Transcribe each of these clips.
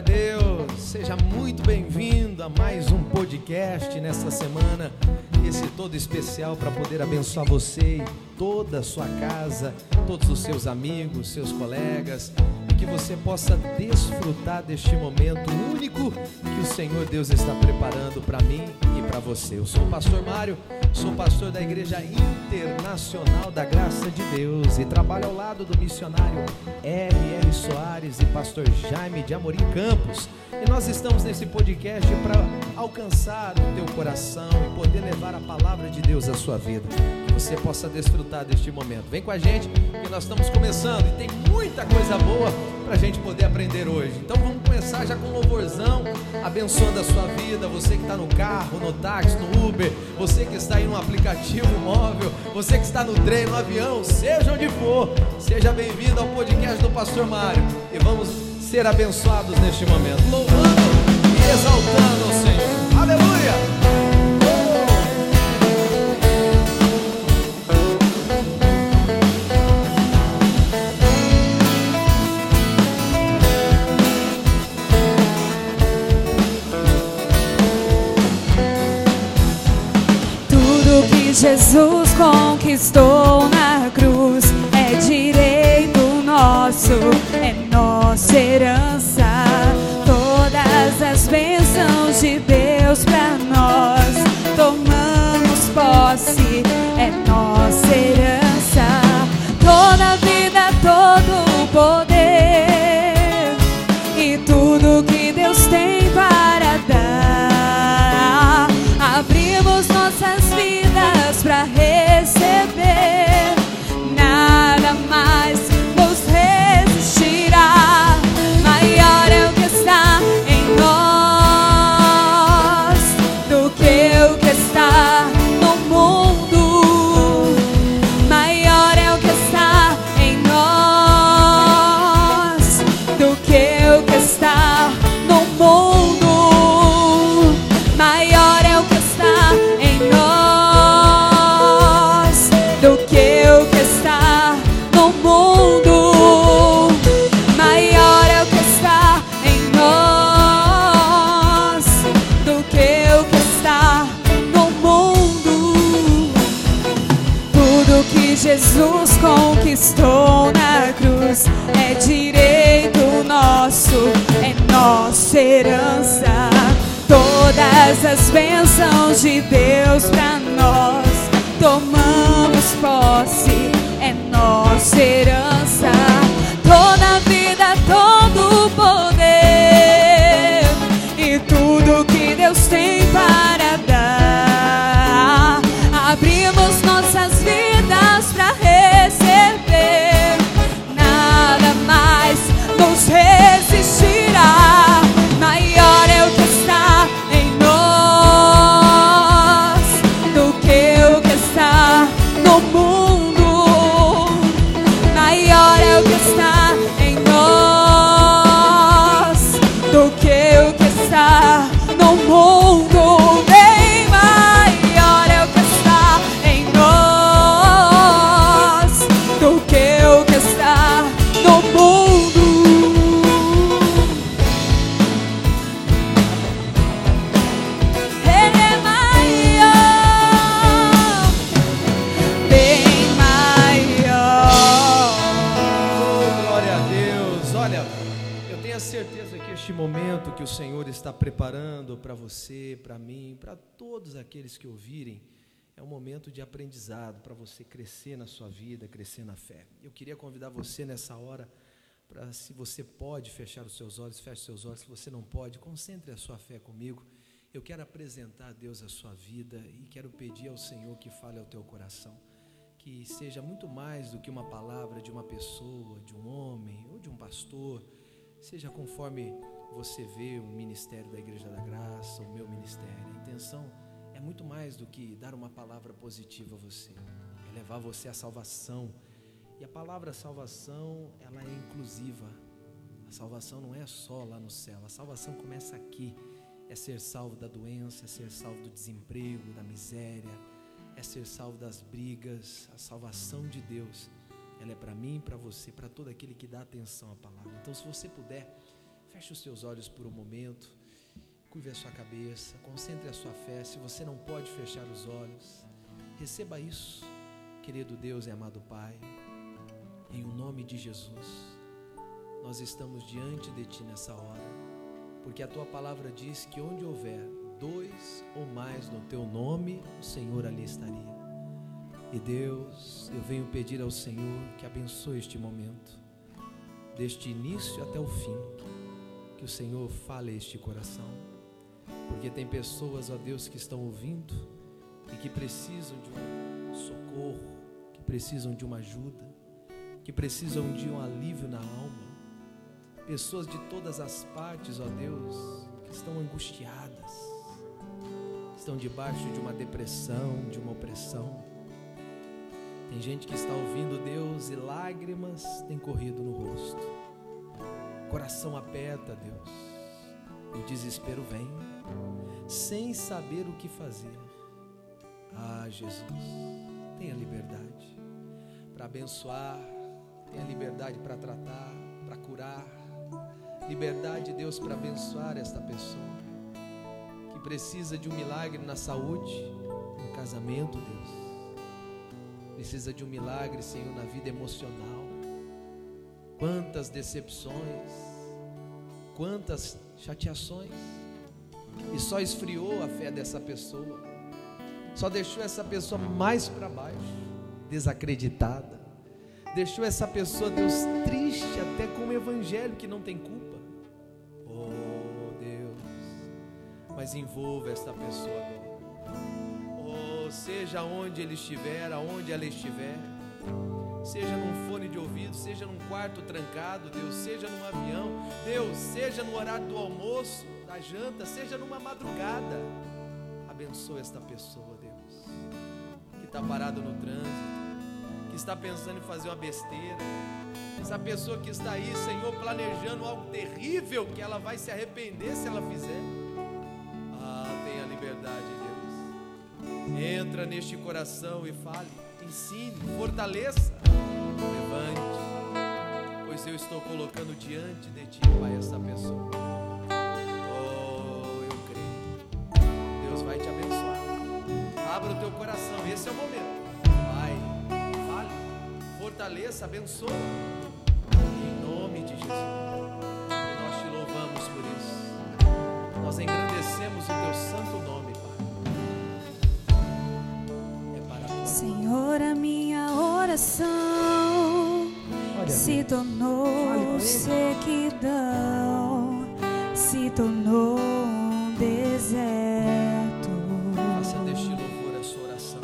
a Deus, seja muito bem-vindo a mais um podcast nesta semana, esse todo especial para poder abençoar você toda a sua casa, todos os seus amigos, seus colegas, e que você possa desfrutar deste momento único que o Senhor Deus está preparando para mim e para você. Eu sou o pastor Mário, sou pastor da Igreja Internacional da Graça de Deus e trabalho ao lado do missionário R.R. Soares e pastor Jaime de Amorim Campos. E nós estamos nesse podcast para alcançar o teu coração e poder levar a palavra de Deus à sua vida. Que você possa desfrutar deste momento. Vem com a gente, que nós estamos começando e tem muita coisa boa para a gente poder aprender hoje. Então vamos começar já com um louvorzão, abençoando a sua vida. Você que está no carro, no táxi, no Uber, você que está aí no aplicativo móvel, você que está no trem, no avião, seja onde for, seja bem-vindo ao podcast do Pastor Mário. E vamos ser abençoados neste momento, louvando e exaltando o Senhor. Aleluia! Para todos aqueles que ouvirem, é um momento de aprendizado para você crescer na sua vida, crescer na fé. Eu queria convidar você nessa hora para, se você pode fechar os seus olhos, feche os seus olhos. Se você não pode, concentre a sua fé comigo. Eu quero apresentar a Deus a sua vida e quero pedir ao Senhor que fale ao teu coração que seja muito mais do que uma palavra de uma pessoa, de um homem ou de um pastor, seja conforme você vê o ministério da Igreja da Graça, o meu ministério. A intenção é muito mais do que dar uma palavra positiva a você, é levar você à salvação. E a palavra salvação, ela é inclusiva. A salvação não é só lá no céu, a salvação começa aqui. É ser salvo da doença, é ser salvo do desemprego, da miséria, é ser salvo das brigas. A salvação de Deus, ela é para mim, para você, para todo aquele que dá atenção à palavra. Então, se você puder, Feche os seus olhos por um momento. Curve a sua cabeça, concentre a sua fé. Se você não pode fechar os olhos, receba isso, querido Deus e amado Pai, em o nome de Jesus. Nós estamos diante de Ti nessa hora, porque a Tua palavra diz que onde houver dois ou mais no Teu nome, o Senhor ali estaria. E Deus, eu venho pedir ao Senhor que abençoe este momento, deste início até o fim, que o Senhor fale este coração porque tem pessoas, ó Deus, que estão ouvindo e que precisam de um socorro, que precisam de uma ajuda, que precisam de um alívio na alma. Pessoas de todas as partes, ó Deus, que estão angustiadas, estão debaixo de uma depressão, de uma opressão. Tem gente que está ouvindo Deus e lágrimas têm corrido no rosto. Coração aperta, Deus. O desespero vem sem saber o que fazer. Ah, Jesus, tenha liberdade para abençoar, tenha liberdade para tratar, para curar. Liberdade, Deus, para abençoar esta pessoa que precisa de um milagre na saúde, no casamento, Deus. Precisa de um milagre, Senhor, na vida emocional. Quantas decepções, quantas chateações e só esfriou a fé dessa pessoa, só deixou essa pessoa mais para baixo, desacreditada, deixou essa pessoa, Deus, triste até com o evangelho que não tem culpa. Oh Deus, mas envolva esta pessoa agora. Oh, seja onde ele estiver, aonde ela estiver seja num fone de ouvido, seja num quarto trancado, Deus, seja num avião, Deus, seja no horário do almoço, da janta, seja numa madrugada. Abençoa esta pessoa, Deus, que está parado no trânsito, que está pensando em fazer uma besteira. Essa pessoa que está aí, Senhor, planejando algo terrível que ela vai se arrepender se ela fizer. Ah, tenha liberdade, Deus. Entra neste coração e fale, ensine, fortaleça. Levante, pois eu estou colocando diante de ti, Pai, essa pessoa. Oh, eu creio. Deus vai te abençoar. Abra o teu coração, esse é o momento. Vai, fale, fortaleça, abençoa. Em nome de Jesus. E nós te louvamos por isso. Nós engrandecemos o teu santo nome, se tornou sequidão, se tornou um deserto. Faça deste louvor a sua oração.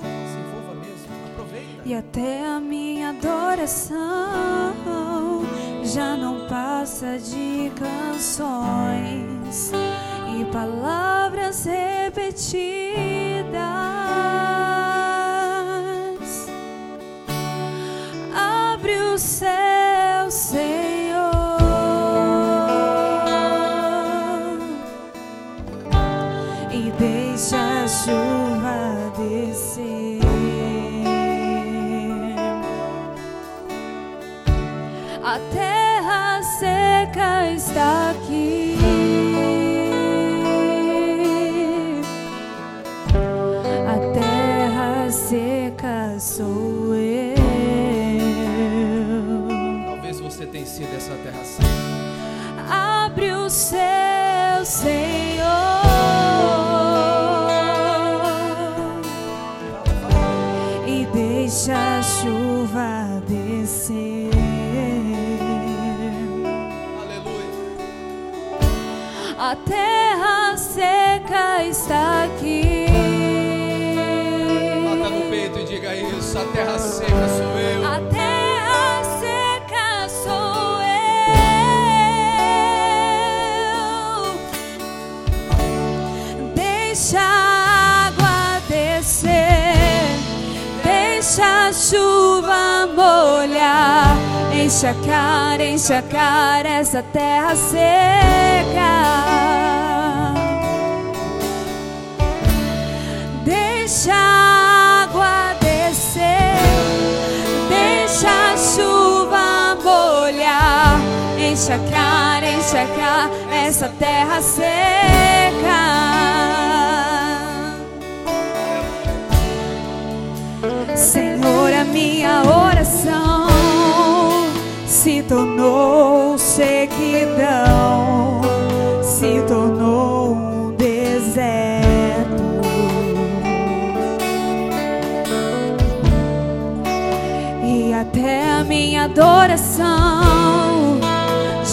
Se envolva mesmo, aproveita. E até a minha adoração já não passa de canções e palavras repetidas. Enxacar, enxacar essa terra seca. Deixa a água descer, deixa a chuva molhar. Enxacar, enxacar essa terra seca. Senhor, a minha oração se tornou sequidão, se tornou um deserto. E até a minha adoração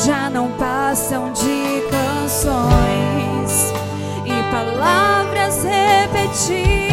já não passam de canções e palavras repetidas.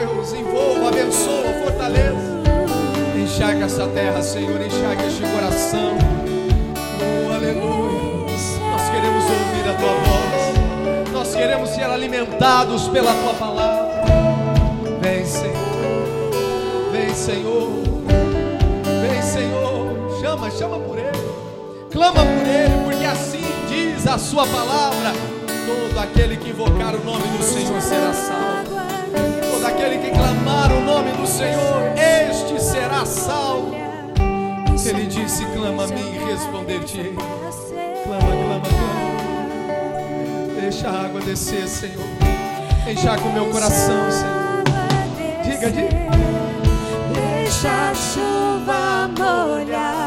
Deus, envolva, abençoa, fortaleça. Enxerga essa terra, Senhor, enxerga este coração. Oh, aleluia. Nós queremos ouvir a tua voz. Nós queremos ser alimentados pela tua palavra. Vem, Senhor. Vem, Senhor. Vem, Senhor. Chama, chama por ele. Clama por ele, porque assim diz a sua palavra todo aquele que invocar o nome do Senhor será salvo. Aquele que clamar o nome do Senhor, este será salvo. Ele disse: Clama a mim e responder-te-ei. Clama, clama, clama. Deixa a água descer, Senhor. Enchar com meu coração, Senhor. Diga, diga. Deixa a chuva molhar,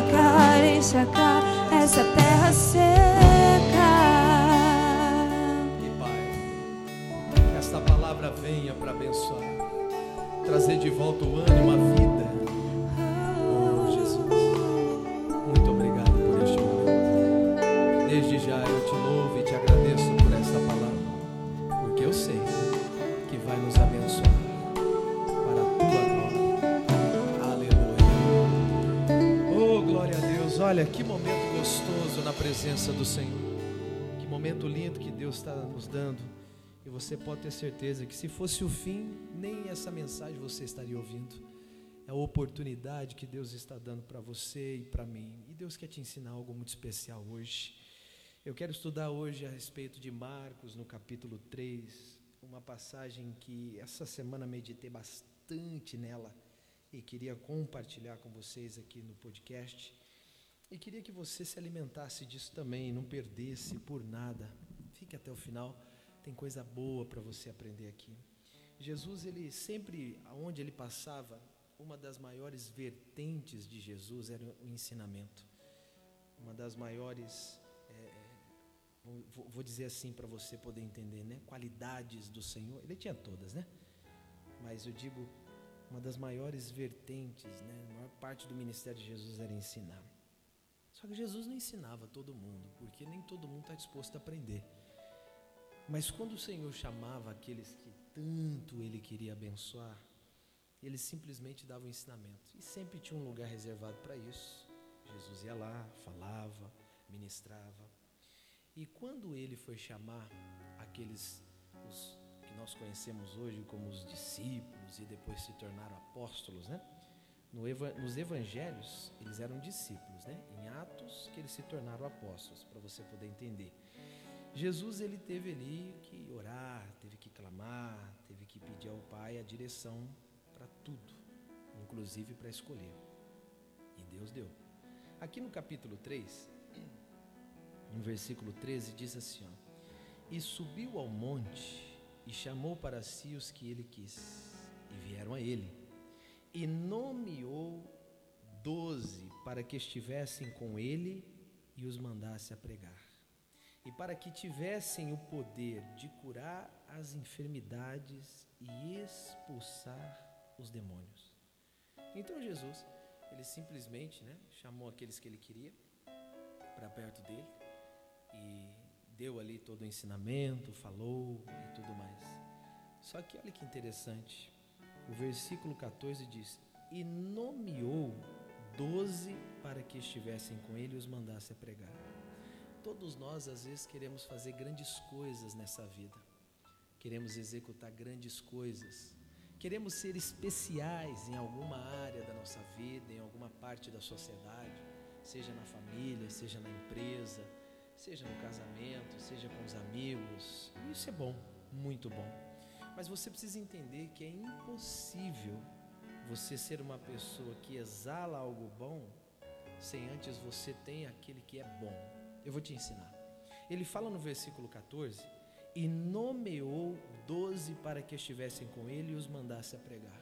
enxacar, enxacar essa terra seca. E Pai, que esta palavra venha para abençoar, trazer de volta o ânimo, a vida. Olha que momento gostoso na presença do Senhor. Que momento lindo que Deus está nos dando. E você pode ter certeza que se fosse o fim, nem essa mensagem você estaria ouvindo. É a oportunidade que Deus está dando para você e para mim. E Deus quer te ensinar algo muito especial hoje. Eu quero estudar hoje a respeito de Marcos, no capítulo 3, uma passagem que essa semana meditei bastante nela e queria compartilhar com vocês aqui no podcast. E queria que você se alimentasse disso também, não perdesse por nada. Fique até o final, tem coisa boa para você aprender aqui. Jesus, ele sempre, aonde ele passava, uma das maiores vertentes de Jesus era o ensinamento. Uma das maiores, é, vou, vou dizer assim para você poder entender, né? Qualidades do Senhor. Ele tinha todas, né? Mas eu digo, uma das maiores vertentes, né? A maior parte do ministério de Jesus era ensinar. Só que Jesus não ensinava todo mundo, porque nem todo mundo está disposto a aprender. Mas quando o Senhor chamava aqueles que tanto Ele queria abençoar, Ele simplesmente dava o ensinamento. E sempre tinha um lugar reservado para isso. Jesus ia lá, falava, ministrava. E quando Ele foi chamar aqueles os que nós conhecemos hoje como os discípulos e depois se tornaram apóstolos, né? No eva- nos evangelhos, eles eram discípulos, né? Em Atos, que eles se tornaram apóstolos, para você poder entender. Jesus, ele teve ali que orar, teve que clamar, teve que pedir ao Pai a direção para tudo, inclusive para escolher. E Deus deu. Aqui no capítulo 3, no versículo 13, diz assim: ó, E subiu ao monte e chamou para si os que ele quis, e vieram a ele e nomeou doze para que estivessem com ele e os mandasse a pregar, e para que tivessem o poder de curar as enfermidades e expulsar os demônios. Então Jesus, ele simplesmente né, chamou aqueles que ele queria para perto dele e deu ali todo o ensinamento, falou e tudo mais. Só que olha que interessante, o versículo 14 diz: E nomeou doze para que estivessem com ele e os mandasse a pregar. Todos nós, às vezes, queremos fazer grandes coisas nessa vida, queremos executar grandes coisas, queremos ser especiais em alguma área da nossa vida, em alguma parte da sociedade, seja na família, seja na empresa, seja no casamento, seja com os amigos. Isso é bom, muito bom. Mas você precisa entender que é impossível você ser uma pessoa que exala algo bom sem antes você ter aquele que é bom. Eu vou te ensinar. Ele fala no versículo 14: E nomeou doze para que estivessem com ele e os mandasse a pregar.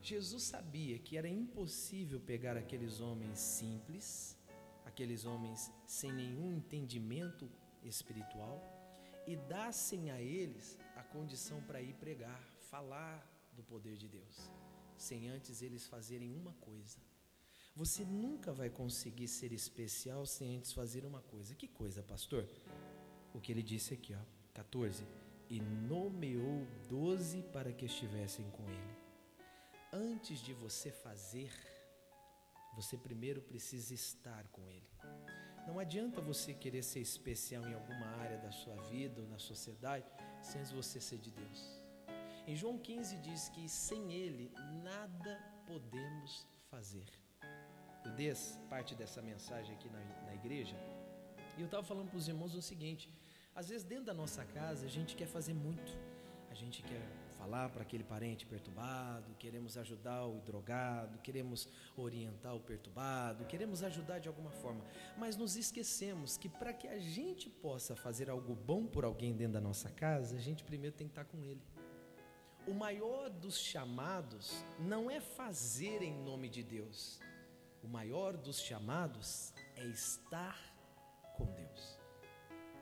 Jesus sabia que era impossível pegar aqueles homens simples, aqueles homens sem nenhum entendimento espiritual, e dassem a eles a condição para ir pregar, falar do poder de Deus, sem antes eles fazerem uma coisa. Você nunca vai conseguir ser especial sem antes fazer uma coisa. Que coisa, pastor? O que ele disse aqui, ó, 14. E nomeou doze para que estivessem com ele. Antes de você fazer, Você primeiro precisa estar com Ele. Não adianta você querer ser especial em alguma área da sua vida ou na sociedade sem você ser de Deus. Em João 15 diz que sem Ele nada podemos fazer. Eu dei parte dessa mensagem aqui na, na igreja e eu estava falando para os irmãos o seguinte: às vezes dentro da nossa casa a gente quer fazer muito, a gente quer falar para aquele parente perturbado, queremos ajudar o drogado, queremos orientar o perturbado, queremos ajudar de alguma forma, mas nos esquecemos que para que a gente possa fazer algo bom por alguém dentro da nossa casa, a gente primeiro tem que estar com ele. O maior dos chamados não é fazer em nome de Deus, o maior dos chamados é estar com Deus.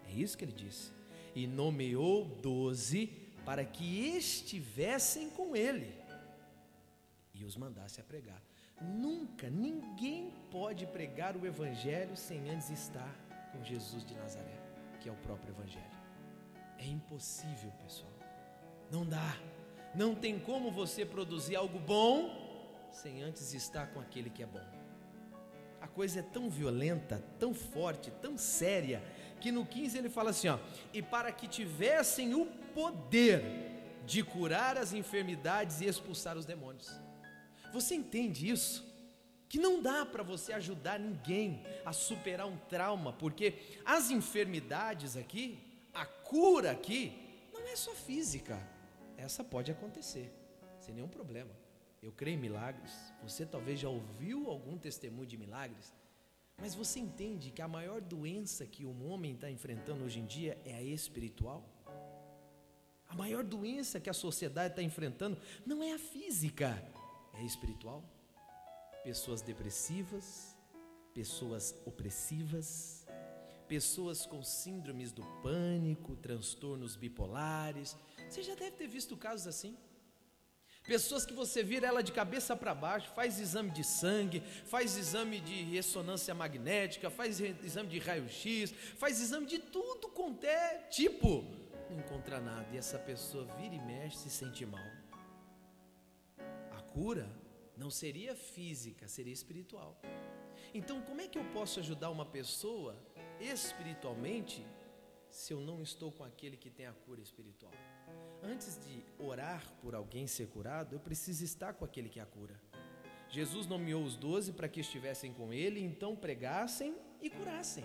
É isso que ele disse. E nomeou doze para que estivessem com ele e os mandasse a pregar. Nunca, ninguém pode pregar o Evangelho sem antes estar com Jesus de Nazaré, que é o próprio Evangelho. É impossível, pessoal. Não dá. Não tem como você produzir algo bom sem antes estar com aquele que é bom. A coisa é tão violenta, tão forte, tão séria, que no 15 ele fala assim: ó, e para que tivessem o poder de curar as enfermidades e expulsar os demônios. Você entende isso? Que não dá para você ajudar ninguém a superar um trauma, porque as enfermidades aqui, a cura aqui, não é só física, essa pode acontecer, sem nenhum problema. Eu creio em milagres, você talvez já ouviu algum testemunho de milagres, mas você entende que a maior doença que um homem está enfrentando hoje em dia é a espiritual? A maior doença que a sociedade está enfrentando não é a física, é espiritual. Pessoas depressivas, pessoas opressivas, pessoas com síndromes do pânico, transtornos bipolares. Você já deve ter visto casos assim. Pessoas que você vira ela de cabeça para baixo, faz exame de sangue, faz exame de ressonância magnética, faz exame de raio-x, faz exame de tudo quanto é tipo não encontra nada e essa pessoa vira e mexe se sente mal. A cura não seria física, seria espiritual. Então, como é que eu posso ajudar uma pessoa espiritualmente se eu não estou com aquele que tem a cura espiritual? Antes de orar por alguém ser curado, eu preciso estar com aquele que é a cura. Jesus nomeou os doze para que estivessem com ele, então pregassem e curassem.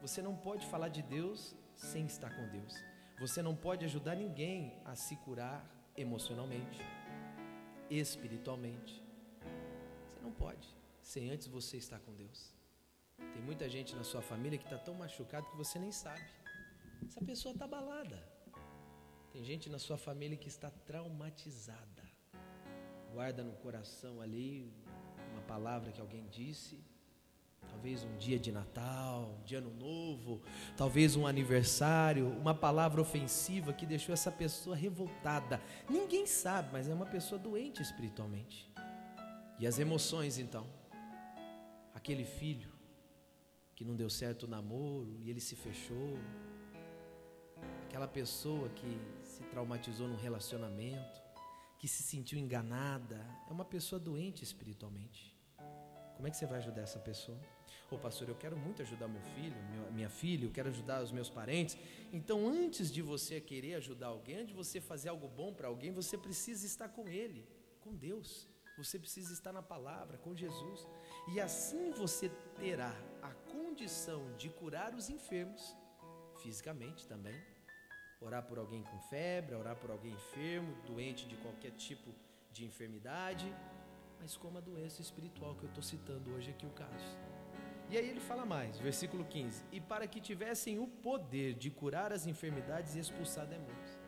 Você não pode falar de Deus sem estar com Deus. Você não pode ajudar ninguém a se curar emocionalmente, espiritualmente. Você não pode, sem antes você estar com Deus. Tem muita gente na sua família que está tão machucado que você nem sabe. Essa pessoa está abalada. Tem gente na sua família que está traumatizada. Guarda no coração ali uma palavra que alguém disse Talvez um dia de Natal, dia ano novo, talvez um aniversário, uma palavra ofensiva que deixou essa pessoa revoltada. Ninguém sabe, mas é uma pessoa doente espiritualmente. E as emoções então? Aquele filho que não deu certo o namoro e ele se fechou. Aquela pessoa que se traumatizou num relacionamento, que se sentiu enganada, é uma pessoa doente espiritualmente. Como é que você vai ajudar essa pessoa? Ô pastor, eu quero muito ajudar meu filho, minha filha, eu quero ajudar os meus parentes. Então, antes de você querer ajudar alguém, antes de você fazer algo bom para alguém, você precisa estar com Ele, com Deus. Você precisa estar na palavra, com Jesus. E assim você terá a condição de curar os enfermos, fisicamente também. Orar por alguém com febre, orar por alguém enfermo, doente de qualquer tipo de enfermidade, mas como a doença espiritual que eu estou citando hoje aqui o caso. E aí ele fala mais, versículo 15: E para que tivessem o poder de curar as enfermidades e expulsar demônios.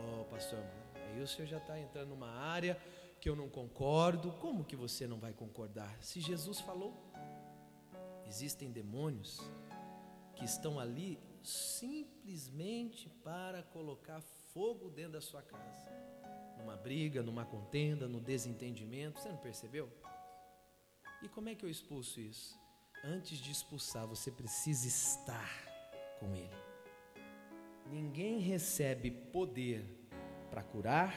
Oh, pastor, aí o senhor já está entrando numa área que eu não concordo. Como que você não vai concordar? Se Jesus falou, existem demônios que estão ali simplesmente para colocar fogo dentro da sua casa. Numa briga, numa contenda, no desentendimento. Você não percebeu? E como é que eu expulso isso? Antes de expulsar, você precisa estar com Ele. Ninguém recebe poder para curar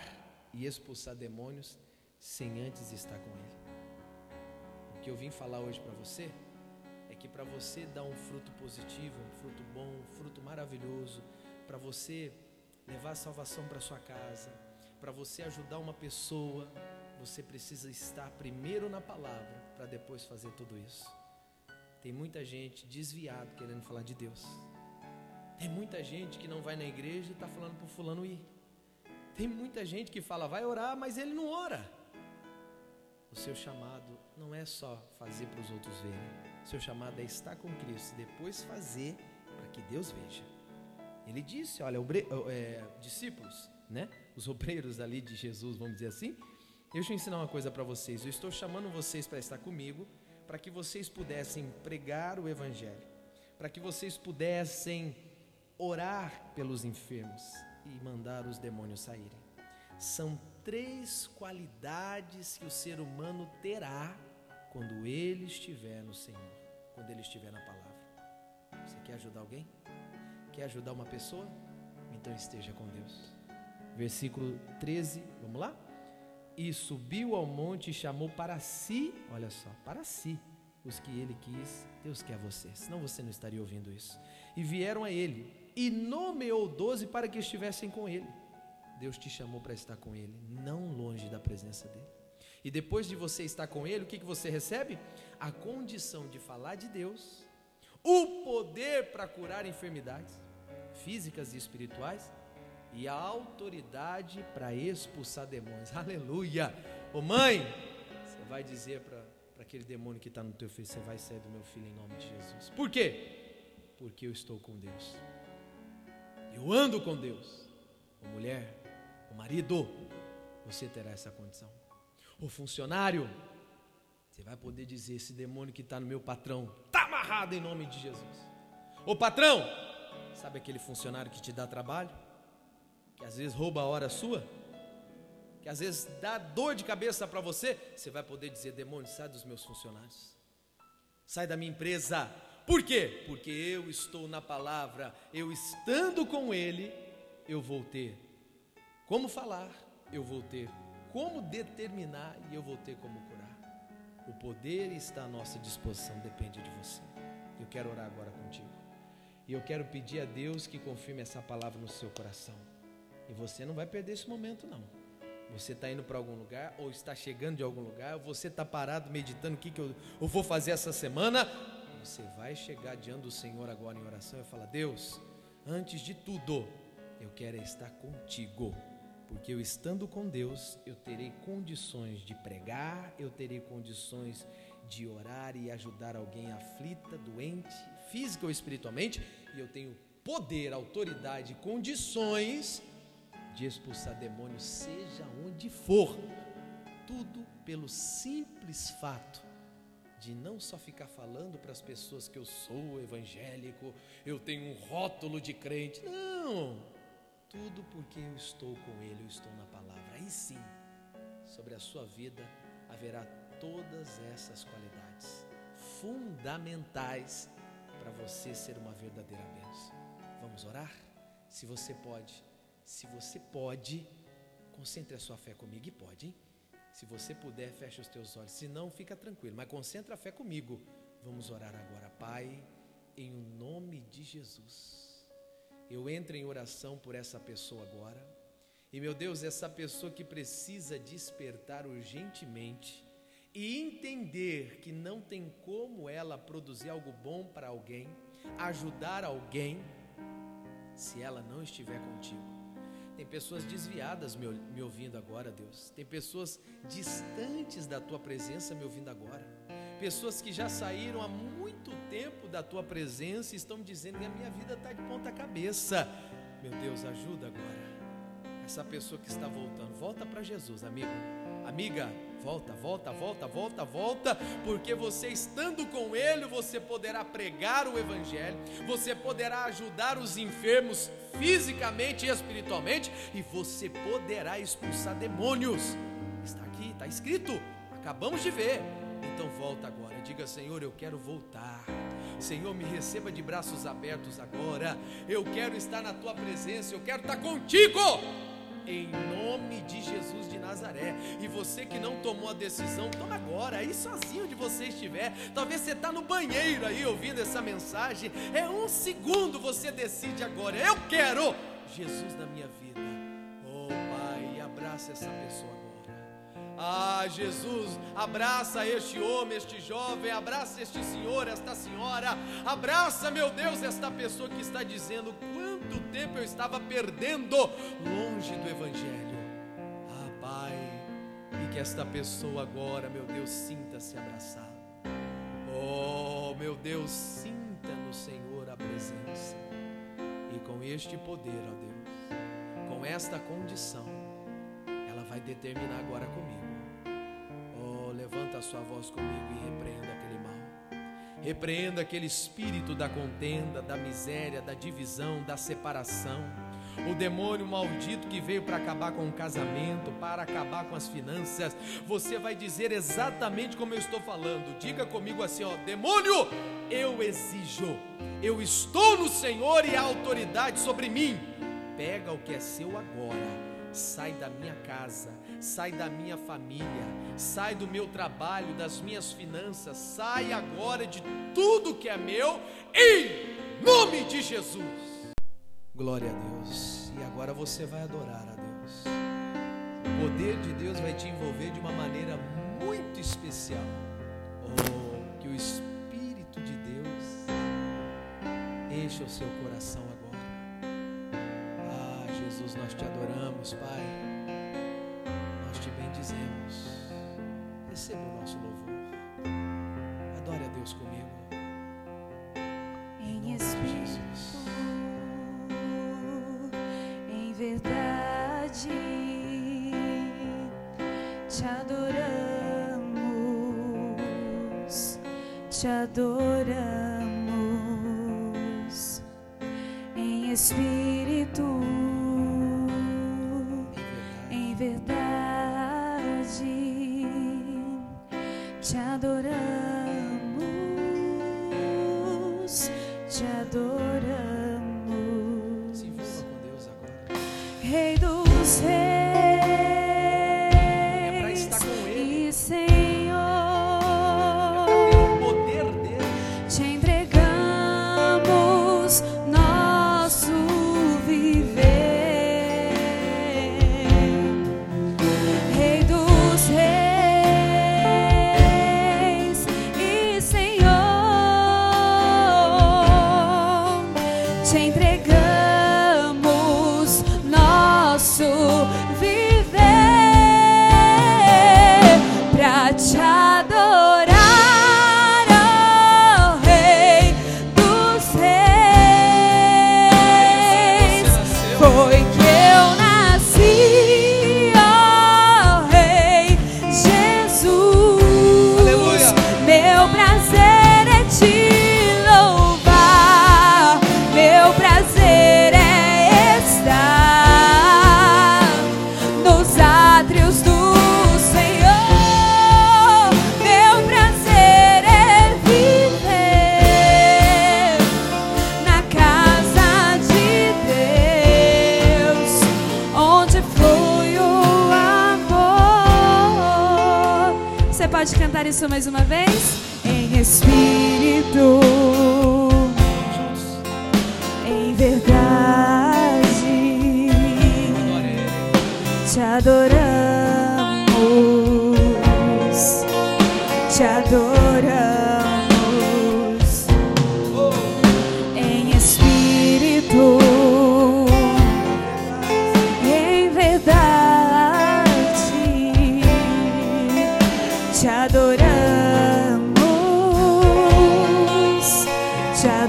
e expulsar demônios sem antes estar com Ele. O que eu vim falar hoje para você é que para você dar um fruto positivo, um fruto bom, um fruto maravilhoso, para você levar a salvação para sua casa, para você ajudar uma pessoa, você precisa estar primeiro na palavra para depois fazer tudo isso. Tem muita gente desviado querendo falar de Deus. Tem muita gente que não vai na igreja e está falando para o fulano ir. Tem muita gente que fala, vai orar, mas ele não ora. O seu chamado não é só fazer para os outros verem. O seu chamado é estar com Cristo, depois fazer para que Deus veja. Ele disse, olha, obre, é, discípulos, né? Os obreiros ali de Jesus, vamos dizer assim. Deixa eu ensinar uma coisa para vocês. Eu estou chamando vocês para estar comigo, para que vocês pudessem pregar o Evangelho, para que vocês pudessem orar pelos enfermos e mandar os demônios saírem. São três qualidades que o ser humano terá quando ele estiver no Senhor, quando ele estiver na palavra. Você quer ajudar alguém? Quer ajudar uma pessoa? Então esteja com Deus. Versículo 13, vamos lá? E subiu ao monte e chamou para si, olha só, para si, os que ele quis. Deus quer você, senão você não estaria ouvindo isso. E vieram a ele, e nomeou doze para que estivessem com ele. Deus te chamou para estar com ele, não longe da presença dele. E depois de você estar com ele, o que, que você recebe? A condição de falar de Deus, o poder para curar enfermidades físicas e espirituais e a autoridade para expulsar demônios. Aleluia! Ô mãe, você vai dizer para aquele demônio que está no teu filho: Você vai sair do meu filho em nome de Jesus. Por quê? Porque eu estou com Deus. Eu ando com Deus. Ô mulher, o marido, você terá essa condição. O funcionário, você vai poder dizer: Esse demônio que está no meu patrão está amarrado em nome de Jesus. Ô patrão, sabe aquele funcionário que te dá trabalho? Que às vezes rouba a hora sua? Que às vezes dá dor de cabeça para você? Você vai poder dizer: Demônio, sai dos meus funcionários, sai da minha empresa. Por quê? Porque eu estou na palavra, eu estando com Ele, eu vou ter como falar, eu vou ter como determinar e eu vou ter como curar. O poder está à nossa disposição, depende de você. Eu quero orar agora contigo. E eu quero pedir a Deus que confirme essa palavra no seu coração. E você não vai perder esse momento, não. Você está indo para algum lugar, ou está chegando de algum lugar, ou você está parado meditando o que, que eu, eu vou fazer essa semana. Você vai chegar diante do Senhor agora em oração e falar: Deus, antes de tudo, eu quero estar contigo porque eu estando com Deus, eu terei condições de pregar, eu terei condições de orar e ajudar alguém aflita, doente, física ou espiritualmente, e eu tenho poder, autoridade, condições de expulsar demônios, seja onde for. Tudo pelo simples fato de não só ficar falando para as pessoas que eu sou evangélico, eu tenho um rótulo de crente. Não! Tudo porque eu estou com Ele, eu estou na palavra. Aí sim, sobre a sua vida haverá todas essas qualidades fundamentais para você ser uma verdadeira bênção. Vamos orar? Se você pode, se você pode, concentre a sua fé comigo e pode, hein? Se você puder, feche os teus olhos. Se não, fica tranquilo, mas concentre a fé comigo. Vamos orar agora, Pai, em o nome de Jesus eu entro em oração por essa pessoa agora. E meu Deus, essa pessoa que precisa despertar urgentemente e entender que não tem como ela produzir algo bom para alguém, ajudar alguém, se ela não estiver contigo. Tem pessoas desviadas me, ouvindo agora, Deus. Tem pessoas distantes da tua presença me ouvindo agora. Pessoas que já saíram há muito tempo da tua presença e estão dizendo que a minha vida está de ponta cabeça. Meu Deus, ajuda agora. Essa pessoa que está voltando, volta para Jesus, amigo. Amiga, volta, volta, volta, volta, volta, porque você estando com Ele, você poderá pregar o Evangelho, você poderá ajudar os enfermos fisicamente e espiritualmente, e você poderá expulsar demônios. Está aqui, está escrito, acabamos de ver. Então volta agora, diga Senhor, eu quero voltar. Senhor, me receba de braços abertos agora. Eu quero estar na tua presença, eu quero estar contigo. Em nome de Jesus de Nazaré. E você que não tomou a decisão, toma agora, aí sozinho onde você estiver. Talvez você está no banheiro aí ouvindo essa mensagem. É um segundo você decide agora. Eu quero Jesus na minha vida. Oh Pai, abraça essa pessoa. Ah, Jesus, abraça este homem, este jovem, abraça este senhor, esta senhora, abraça, meu Deus, esta pessoa que está dizendo quanto tempo eu estava perdendo longe do Evangelho. Ah, Pai, e que esta pessoa agora, meu Deus, sinta-se abraçada. Oh, meu Deus, sinta no Senhor a presença. E com este poder, ó Deus, com esta condição, ela vai determinar agora comigo. A sua voz comigo e repreenda aquele mal. Repreenda aquele espírito da contenda, da miséria, da divisão, da separação. O demônio maldito que veio para acabar com o casamento, para acabar com as finanças. Você vai dizer exatamente como eu estou falando. Diga comigo assim, ó, demônio, eu exijo. Eu estou no Senhor e a autoridade sobre mim. Pega o que é seu agora. Sai da minha casa, sai da minha família, sai do meu trabalho, das minhas finanças, sai agora de tudo que é meu, em nome de Jesus. Glória a Deus. E agora você vai adorar a Deus. O poder de Deus vai te envolver de uma maneira muito especial. Oh, que o Espírito de Deus encha o seu coração agora. Jesus, nós te adoramos, Pai. Nós te bendizemos. Receba o nosso louvor. Adore a Deus comigo. Em espírito, Jesus. em verdade, te adoramos, te adoramos, em espírito,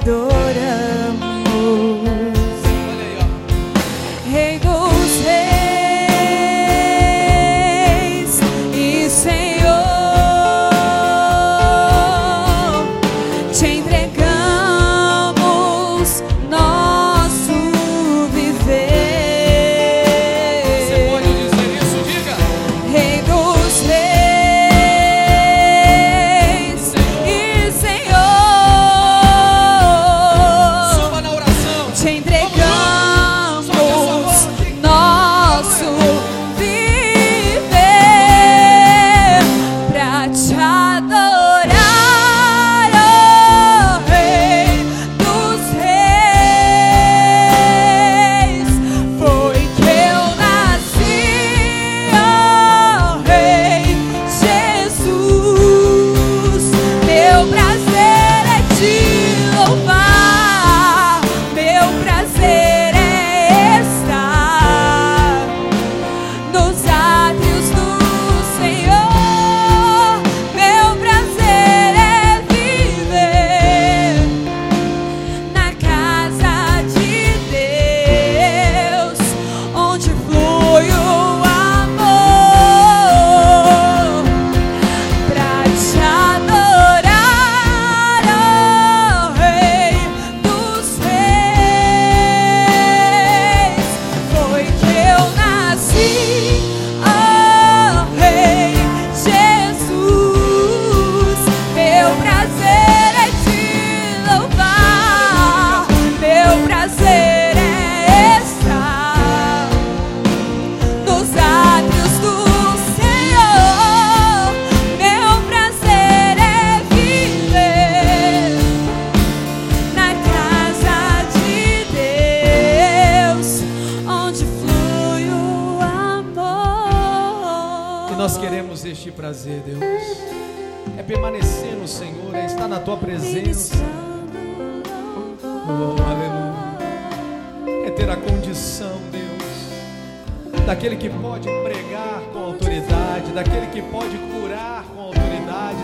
te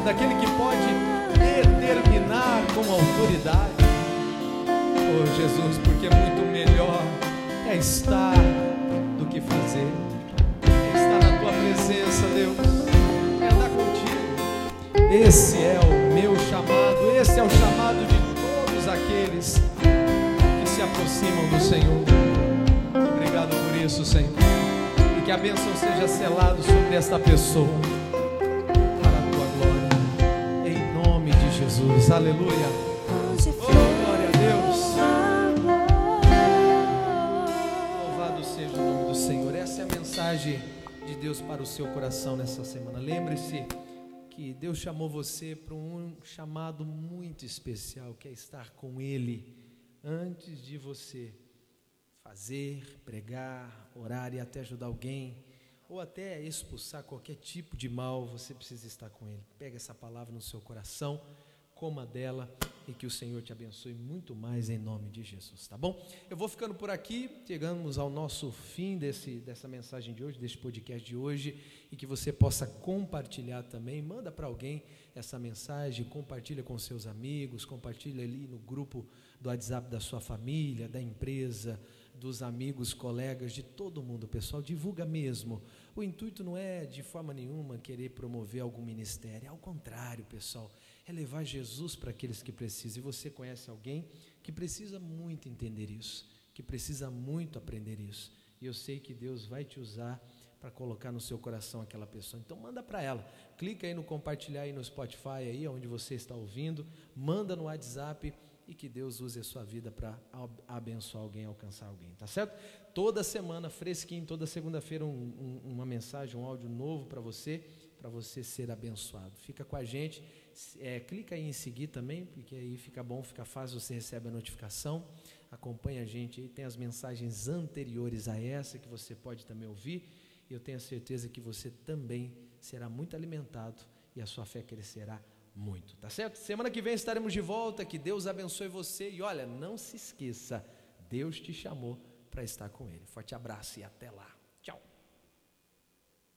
daquele que pode determinar com autoridade. Oh, Jesus, porque é muito melhor é estar do que fazer. É estar na tua presença, Deus. É andar contigo. Esse é o meu chamado, esse é o chamado de todos aqueles que se aproximam do Senhor. Obrigado por isso, Senhor. E que a bênção seja selada sobre esta pessoa. Jesus. Aleluia. Oh, glória a Deus. Louvado seja o nome do Senhor. Essa é a mensagem de Deus para o seu coração nessa semana. Lembre-se que Deus chamou você para um chamado muito especial, que é estar com Ele antes de você fazer, pregar, orar e até ajudar alguém, ou até expulsar qualquer tipo de mal, você precisa estar com Ele. Pega essa palavra no seu coração coma dela e que o Senhor te abençoe muito mais em nome de Jesus, tá bom? Eu vou ficando por aqui, chegamos ao nosso fim desse, dessa mensagem de hoje, desse podcast de hoje, e que você possa compartilhar também, manda para alguém essa mensagem, compartilha com seus amigos, compartilha ali no grupo do WhatsApp da sua família, da empresa, dos amigos, colegas, de todo mundo, pessoal, divulga mesmo. O intuito não é de forma nenhuma querer promover algum ministério, é ao contrário, pessoal é levar Jesus para aqueles que precisam. E você conhece alguém que precisa muito entender isso, que precisa muito aprender isso. E eu sei que Deus vai te usar para colocar no seu coração aquela pessoa. Então manda para ela. Clica aí no compartilhar aí no Spotify aí onde você está ouvindo, manda no WhatsApp e que Deus use a sua vida para abençoar alguém, alcançar alguém, tá certo? Toda semana, fresquinho, toda segunda-feira um, um, uma mensagem, um áudio novo para você, para você ser abençoado. Fica com a gente é, clica aí em seguir também, porque aí fica bom, fica fácil, você recebe a notificação. Acompanha a gente aí, tem as mensagens anteriores a essa que você pode também ouvir. E eu tenho certeza que você também será muito alimentado e a sua fé crescerá muito, tá certo? Semana que vem estaremos de volta, que Deus abençoe você e olha, não se esqueça, Deus te chamou para estar com Ele. Forte abraço e até lá.